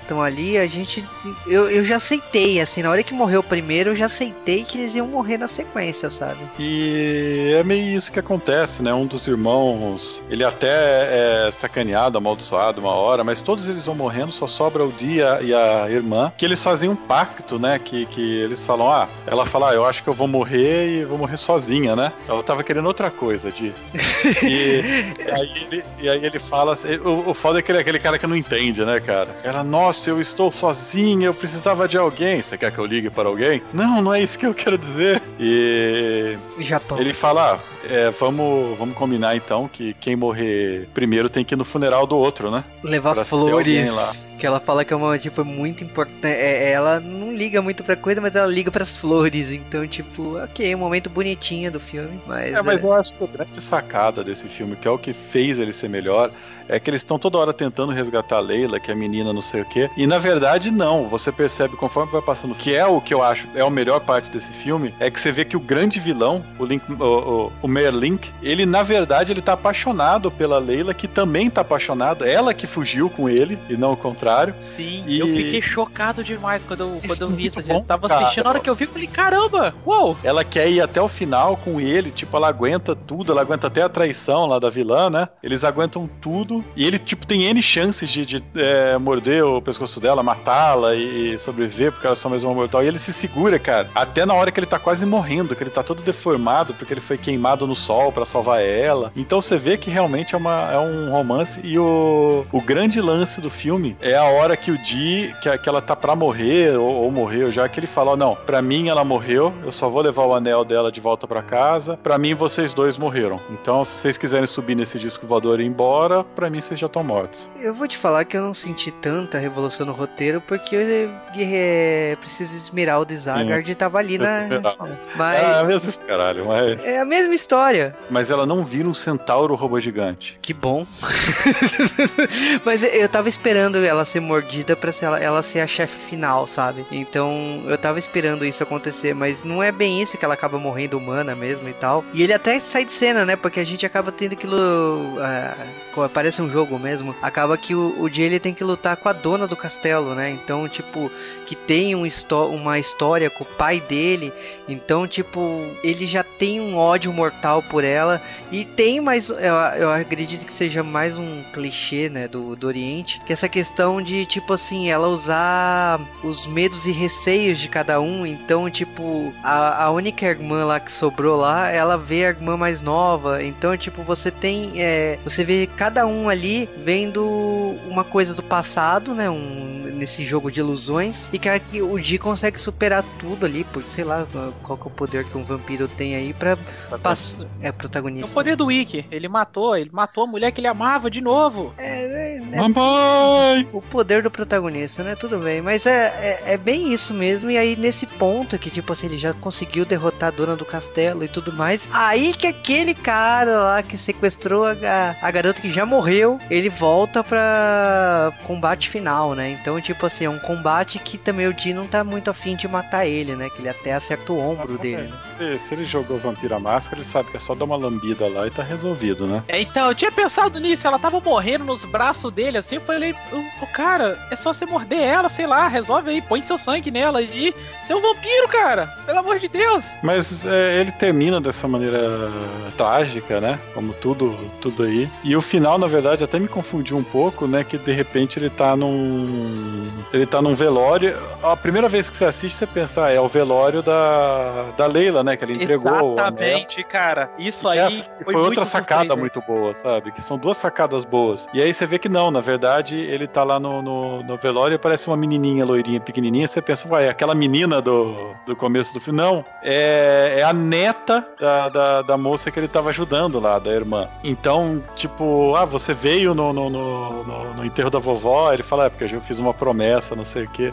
estão ali, a gente. Eu, eu já aceitei, assim, na hora que morreu o primeiro, eu já aceitei que eles iam morrer na sequência, sabe? E é meio isso que acontece, né? Um dos irmãos, ele até é sacaneado, amaldiçoado uma hora, mas todos eles vão morrendo, só sobra o dia e a irmã, que eles fazem um pacto, né? Que, que eles falam, ah, ela fala, ah, eu acho que eu vou morrer e vou morrer sozinha, né? Ela tava querendo outra coisa, de. E, e, aí, ele, e aí ele fala assim, o foda é que ele é aquele cara que não entende, né, cara? Ela, nossa, eu estou sozinha, eu precisava de alguém. Você quer que eu ligue para alguém? Não, não é isso que eu quero dizer. E. Japão. Ele fala, ah, é, vamos, vamos combinar então que quem morrer primeiro tem que ir no funeral do outro, né? Levar Pra flores. Que ela fala que é uma, tipo, muito importante. É, ela não liga muito pra coisa, mas ela liga pras flores. Então, tipo, ok, um momento bonitinho do filme. Mas. É, mas eu acho que a grande sacada desse filme, que é o que fez ele ser melhor, é que eles estão toda hora tentando resgatar a Leila, que é a menina não sei o quê. E na verdade, não. Você percebe conforme vai passando, que é o que eu acho é a melhor parte desse filme, é que você vê que o grande vilão, o, Link, o, o, o Merlink, ele na verdade ele tá apaixonado pela Leila, que também tá apaixonada. Ela que fugiu com ele, e não o contrário. Sim, E- eu fiquei chocado demais quando eu, quando eu vi muito isso. bom, Eu tava cara. assistindo, na hora que eu vi, eu falei, caramba, uou! Ela quer ir até o final com ele, tipo, ela aguenta tudo, ela aguenta até a traição lá da vilã, né? Eles aguentam tudo. E ele, tipo, tem N chances de, de, é, morder o pescoço dela, matá-la e, sobreviver, porque ela é só mais uma mortal. E ele se segura, cara, até na hora que ele tá quase morrendo, que ele tá todo deformado, porque ele foi queimado no sol pra salvar ela. Então você vê que realmente é, uma, é um romance. E o, o grande lance do filme é a hora que o Dee, que, que ela tá pra morrer, ou, ou morreu já, que ele fala: ó, não, pra mim ela morreu, eu só vou levar o anel dela de volta pra casa. Pra mim vocês dois morreram. Então, se vocês quiserem subir nesse disco voador e ir embora, pra mim vocês já estão mortos. Eu vou te falar que eu não senti tanta revolução no roteiro, porque é, preciso Esmeralda e Zagard tava ali na. Mas. Ah, mesmo esse caralho, mas. É a mesma história. Mas ela não vira um centauro robô gigante. Que bom. Mas eu tava esperando ela ser mordida pra ser ela, ela ser a chefe final, sabe? Então eu tava esperando isso acontecer, mas não é bem isso que ela acaba morrendo humana mesmo e tal. E ele até sai de cena, né? Porque a gente acaba tendo aquilo. ah, co- parece um jogo mesmo. Acaba que o, o Jay ele tem que lutar com a dona do castelo, né? Então, tipo, que tem um uma história com o pai dele. Então, tipo, ele já tem um ódio mortal por ela. E tem mais. Eu, eu acredito que seja mais um clichê, né, do, do Oriente. Que é essa questão de, tipo assim, ela usar os medos e receios de cada um. Então, tipo, a, a única irmã lá que sobrou lá, ela vê a irmã mais nova. Então, tipo, você tem. é, você vê cada um ali vendo uma coisa do passado, né? Um, nesse jogo de ilusões. E que a- que o Di consegue superar tudo ali, por sei lá qual que é o poder que um vampiro tem aí pra passar. É É protagonista. o poder do Wiki. Ele matou, ele matou a mulher que ele amava de novo. É, é, é Mamãe! o poder do protagonista, né? Tudo bem, mas é, é, é bem isso mesmo. E aí, nesse ponto que, tipo assim, ele já conseguiu derrotar a dona do castelo e tudo mais. Aí que aquele cara lá que sequestrou a, ga- a garota que já morreu, ele volta pra combate final, né? Então, tipo assim, é um combate que também o Di não tá muito afim de matar ele, né? Que ele até acerta o ombro dele. né? Se, se ele jogou Vampira Máscara, ele sabe que é só dar uma lambida lá e tá resolvido, né? É, então, eu tinha pensado nisso, ela tava morrendo nos braços dele, assim, eu falei, o, o cara, é só você morder ela, sei lá, resolve aí, põe seu sangue nela e você é um vampiro, cara, pelo amor de Deus. Mas é, ele termina dessa maneira trágica, né? Como tudo, tudo aí. E o final, na verdade, até me confundiu um pouco, né? Que de repente ele tá num. Ele tá num velório. A primeira vez que você assiste, você pensa, ah, é o velório da, da Leila, né? Que ele entregou. Exatamente, cara, isso aí Essa foi, muito outra sacada muito boa, sabe? Que são duas sacadas boas. E aí você vê que não, na verdade, ele tá lá no, no, no velório e parece uma menininha loirinha, pequenininha. Você pensa, vai, aquela menina do, do começo do filme. Não, é, é a neta da, da, da moça que ele tava ajudando lá, da irmã. Então, tipo, ah, você veio no, no, no, no- no enterro da vovó. Ele fala, é porque eu fiz uma promessa, não sei o quê.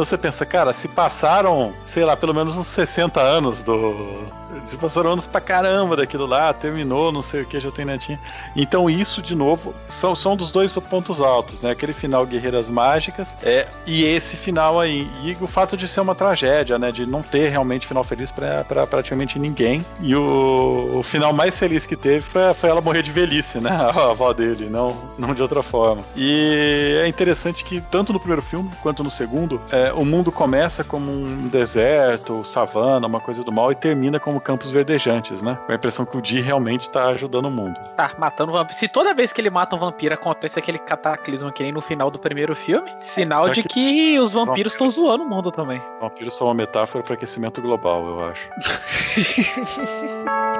Então você pensa, cara, se passaram, sei lá, pelo menos uns 60 anos do. Se passaram anos pra caramba daquilo lá, terminou, não sei o que, já tem netinho. Então isso, de novo, são, são dos dois pontos altos, né? Aquele final Guerreiras Mágicas é, e esse final aí. E o fato de ser uma tragédia, né? De não ter realmente final feliz pra, pra praticamente ninguém. E o, o final mais feliz que teve foi, foi ela morrer de velhice, né? A avó dele, não, não de outra forma. E é interessante que, tanto no primeiro filme quanto no segundo, é, o mundo começa como um deserto, savana, uma coisa do mal, e termina como campos verdejantes, né? Com a impressão que o Dee realmente tá ajudando o mundo. Tá matando vampiro. Se toda vez que ele mata um vampiro acontece aquele cataclismo que nem no final do primeiro filme, sinal Só de que- que, os vampiros estão zoando o mundo também. Vampiros são uma metáfora para aquecimento global, eu acho.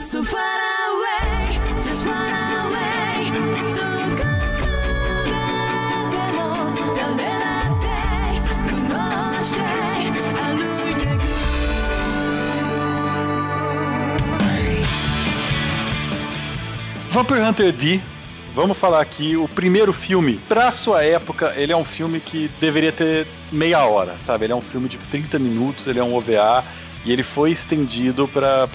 So far Vampire Hunter D. Vamos falar aqui, o primeiro filme, pra sua época, ele é um filme que deveria ter meia hora, sabe? Ele é um filme de 30 minutos, ele é um OVA, e ele foi estendido pra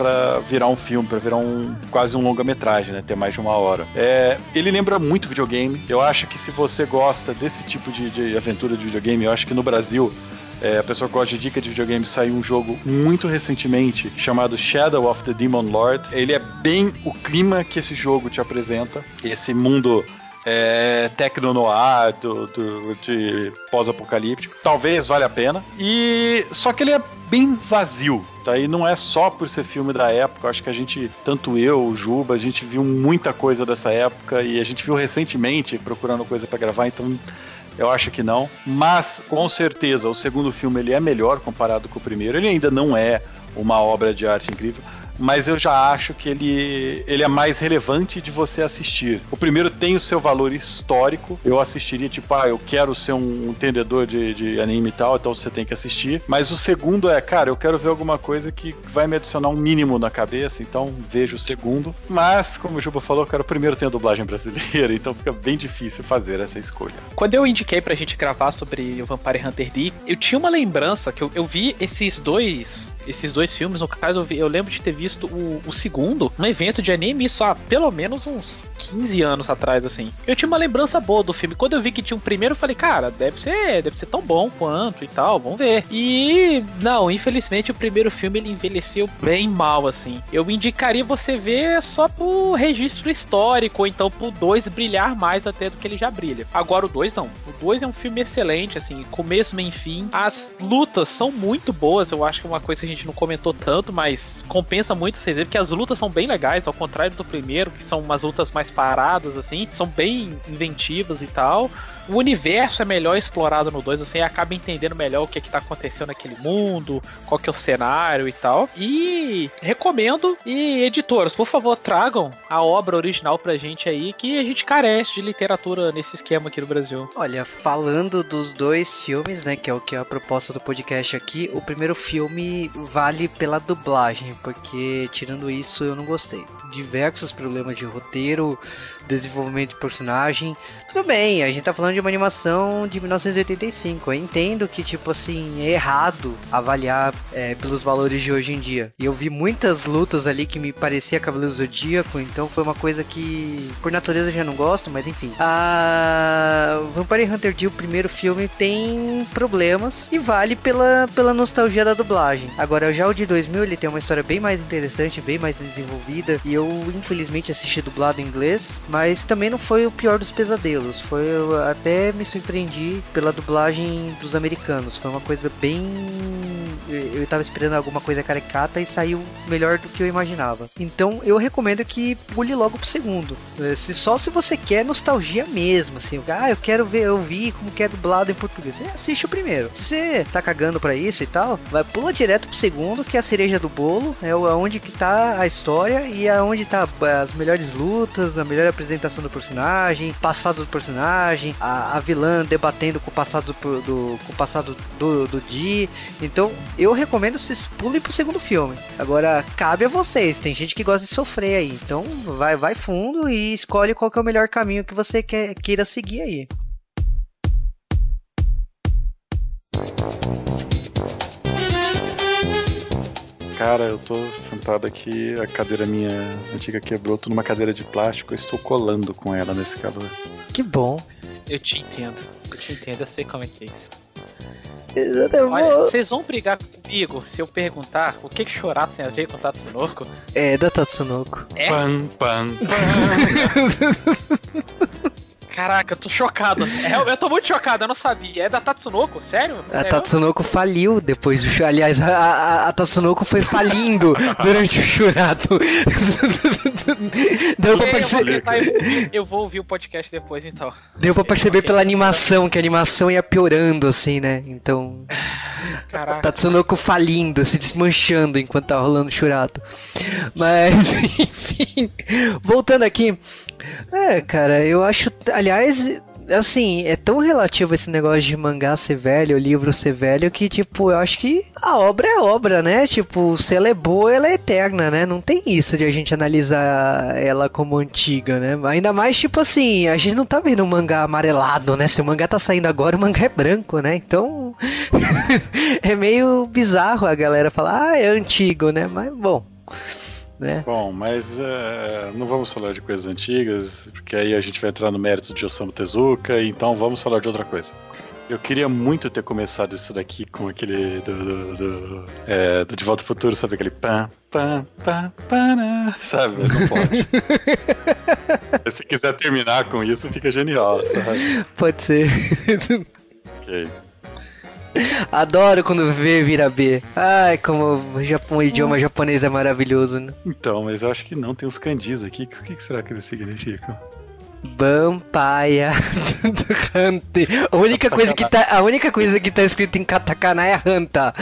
virar um filme, pra virar um quase um longa-metragem, né? Ter mais de uma hora. É, ele lembra muito videogame. Eu acho que se você gosta desse tipo de, de aventura de videogame, eu acho que no Brasil é, a pessoa gosta de dica de videogame saiu um jogo muito recentemente chamado Shadow of the Demon Lord. Ele é bem o clima que esse jogo te apresenta. Esse mundo é, tecno-noir, do, do- de pós-apocalíptico. Talvez valha a pena. E só que ele é bem vazio. Tá? Não é só por ser filme da época. Acho que a gente, tanto eu, o Juba, a gente viu muita coisa dessa época e a gente viu recentemente procurando coisa pra gravar, então eu acho que não. Mas, com certeza, o segundo filme ele é melhor comparado com o primeiro. Ele ainda não é uma obra de arte incrível. Mas eu já acho que ele, ele é mais relevante de você assistir. O primeiro tem o seu valor histórico. Eu assistiria, tipo, ah, eu quero ser um entendedor de, de anime e tal, então você tem que assistir. Mas o segundo é, cara, eu quero ver alguma coisa que vai me adicionar um mínimo na cabeça, então vejo o segundo. Mas, como o Juba falou, cara, o primeiro tem a dublagem brasileira, então fica bem difícil fazer essa escolha. Quando eu indiquei pra gente gravar sobre o Vampire Hunter D, eu tinha uma lembrança que eu, eu vi esses dois. Esses dois filmes, no caso, eu, vi- eu lembro de ter visto o, o segundo num evento de anime, há pelo menos uns 15 anos atrás, assim. Eu tinha uma lembrança boa do filme. Quando eu vi que tinha um primeiro, eu falei, cara, deve ser, deve ser tão bom quanto e tal, vamos ver. E não, infelizmente o primeiro filme ele envelheceu bem mal, assim. Eu indicaria você ver só pro registro histórico, ou então pro 2 brilhar mais até do que ele já brilha. Agora o 2 não. O 2 é um filme excelente, assim, começo, meio fim. As lutas são muito boas, eu acho que é uma coisa que a gente não comentou tanto, mas compensa muito vocês verem, porque as lutas são bem legais, ao contrário do primeiro, que são umas lutas mais paradas, assim, são bem inventivas e tal. O universo é melhor explorado no 2, você acaba entendendo melhor o que, é que tá acontecendo naquele mundo, qual que é o cenário e tal. E recomendo. E editoras, por favor, tragam a obra original pra gente aí, que a gente carece de literatura nesse esquema aqui no Brasil. Olha, falando dos dois filmes, né, que é o que é a proposta do podcast aqui, o primeiro filme vale pela dublagem, porque tirando isso eu não gostei. Diversos problemas de roteiro, desenvolvimento de personagem. Tudo bem, a gente tá falando de uma animação de 1985. Eu entendo que, tipo assim, é errado avaliar é, pelos valores de hoje em dia. E eu vi muitas lutas ali que me parecia Cavaleiro Zodíaco, então foi uma coisa que, por natureza, eu já não gosto, mas enfim. A Vampire Hunter D, o primeiro filme, tem problemas e vale pela, pela nostalgia da dublagem. Agora, já o de 2000, ele tem uma história bem mais interessante, bem mais desenvolvida. E eu, infelizmente, assisti dublado em inglês, mas também não foi o pior dos pesadelos. Foi até me surpreendi pela dublagem dos americanos. Foi uma coisa bem. Eu tava esperando alguma coisa caricata e saiu melhor do que eu imaginava. Então eu recomendo que pule logo pro segundo. Eh, Se, só se você quer nostalgia mesmo, assim, ah, eu quero ver, eu vi como que é dublado em português. Você assiste o primeiro. Se você tá cagando pra isso e tal, vai pula direto pro segundo, que é a cereja do bolo, é o- aonde que tá a história e aonde tá as melhores lutas, a melhor apresentação do personagem, passado do personagem, a, a, vilã debatendo com o passado do, com o passado do, do Dee. Então, eu recomendo vocês pulem pro segundo filme. Agora, cabe a vocês. Tem gente que gosta de sofrer aí. Então, vai, vai fundo e escolhe qual é o melhor caminho que você quer, queira seguir aí. Cara, eu tô sentado aqui, a cadeira minha antiga quebrou, tô numa cadeira de plástico, eu estou colando com ela nesse calor. Que bom. Eu te entendo. Eu te entendo, eu sei como é que é isso. Eu Olha, vocês vão brigar comigo se eu perguntar o que que chorar tem a ver com Tatsunoko? É, da Tatsunoko. É? Pam, pam, Caraca, eu tô chocado. É, eu tô muito chocado, eu não sabia. É da Tatsunoko? Sério? A Sério? Tatsunoko faliu depois do. Aliás, a, a, a Tatsunoko foi falindo durante o churato. Deu pra, aí, eu, vou ouvir- o podcast depois, então. Deu pra perceber pela animação, que a animação ia piorando, assim, né? Então, Caraca. Tatsunoko falindo, se desmanchando enquanto tá rolando o churato. Mas, enfim, voltando aqui. É, cara, eu acho. Aliás, assim, é tão relativo esse negócio de mangá ser velho, livro ser velho, que, tipo, eu acho que a obra é obra, né? Tipo, se ela é boa, ela é eterna, né? Não tem isso de a gente analisar ela como antiga, né? Ainda mais, tipo assim, a gente não tá vendo um mangá amarelado, né? Se o mangá tá saindo agora, o mangá é branco, né? Então. é meio bizarro a galera falar, ah, é antigo, né? Mas, bom. Né? Bom, mas é, não vamos falar de coisas antigas, porque aí a gente vai entrar no mérito de Osamu Tezuka, então vamos falar de outra coisa. Eu queria muito ter começado isso daqui com aquele do, do, do, é, do De Volta ao Futuro, sabe? Aquele pam, pam, pam, pam, sabe? Mas não pode. Se quiser terminar com isso, fica genial, sabe? Pode ser. Ok. Adoro quando V vira B. Ai, como o, idioma japonês é maravilhoso, né? Então, mas eu acho que não, tem uns kanjis aqui. O que, que será que eles significam? Vampire Hunter. A única coisa que tá, a única coisa que tá escrito em katakana é Hanta.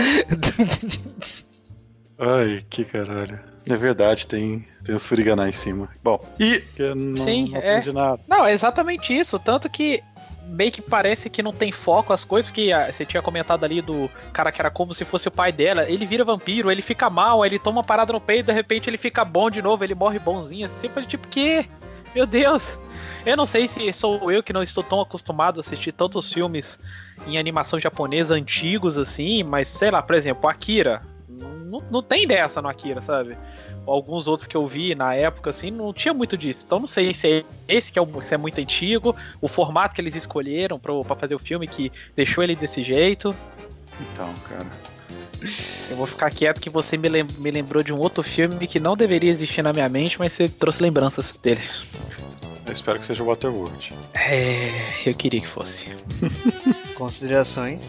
Ai, que caralho. É verdade, tem, tem os furiganá em cima. Bom, e eu não, Sim, não é. aprendi nada. Não, é exatamente isso. Tanto que meio que parece que não tem foco as coisas, porque ah, você tinha comentado ali do cara que era como se fosse o pai dela. Ele vira vampiro, ele fica mal, ele toma uma parada no peito, de repente ele fica bom de novo, ele morre bonzinho. Assim, Sempre tipo, que? Meu Deus! Eu não sei se sou eu que não estou tão acostumado a assistir tantos filmes em animação japonesa antigos assim, mas sei lá, por exemplo, Akira. Não, não tem dessa no Akira, sabe? Alguns outros que eu vi na época, assim, não tinha muito disso. Então não sei se é esse que é, o- se é muito antigo, o formato que eles escolheram pra fazer o filme que deixou ele desse jeito. Então, cara. Eu vou ficar quieto que você me, lem- me lembrou de um outro filme que não deveria existir na minha mente, mas você trouxe lembranças dele. Eu espero que seja o Waterworld. É, eu queria que fosse. Considerações.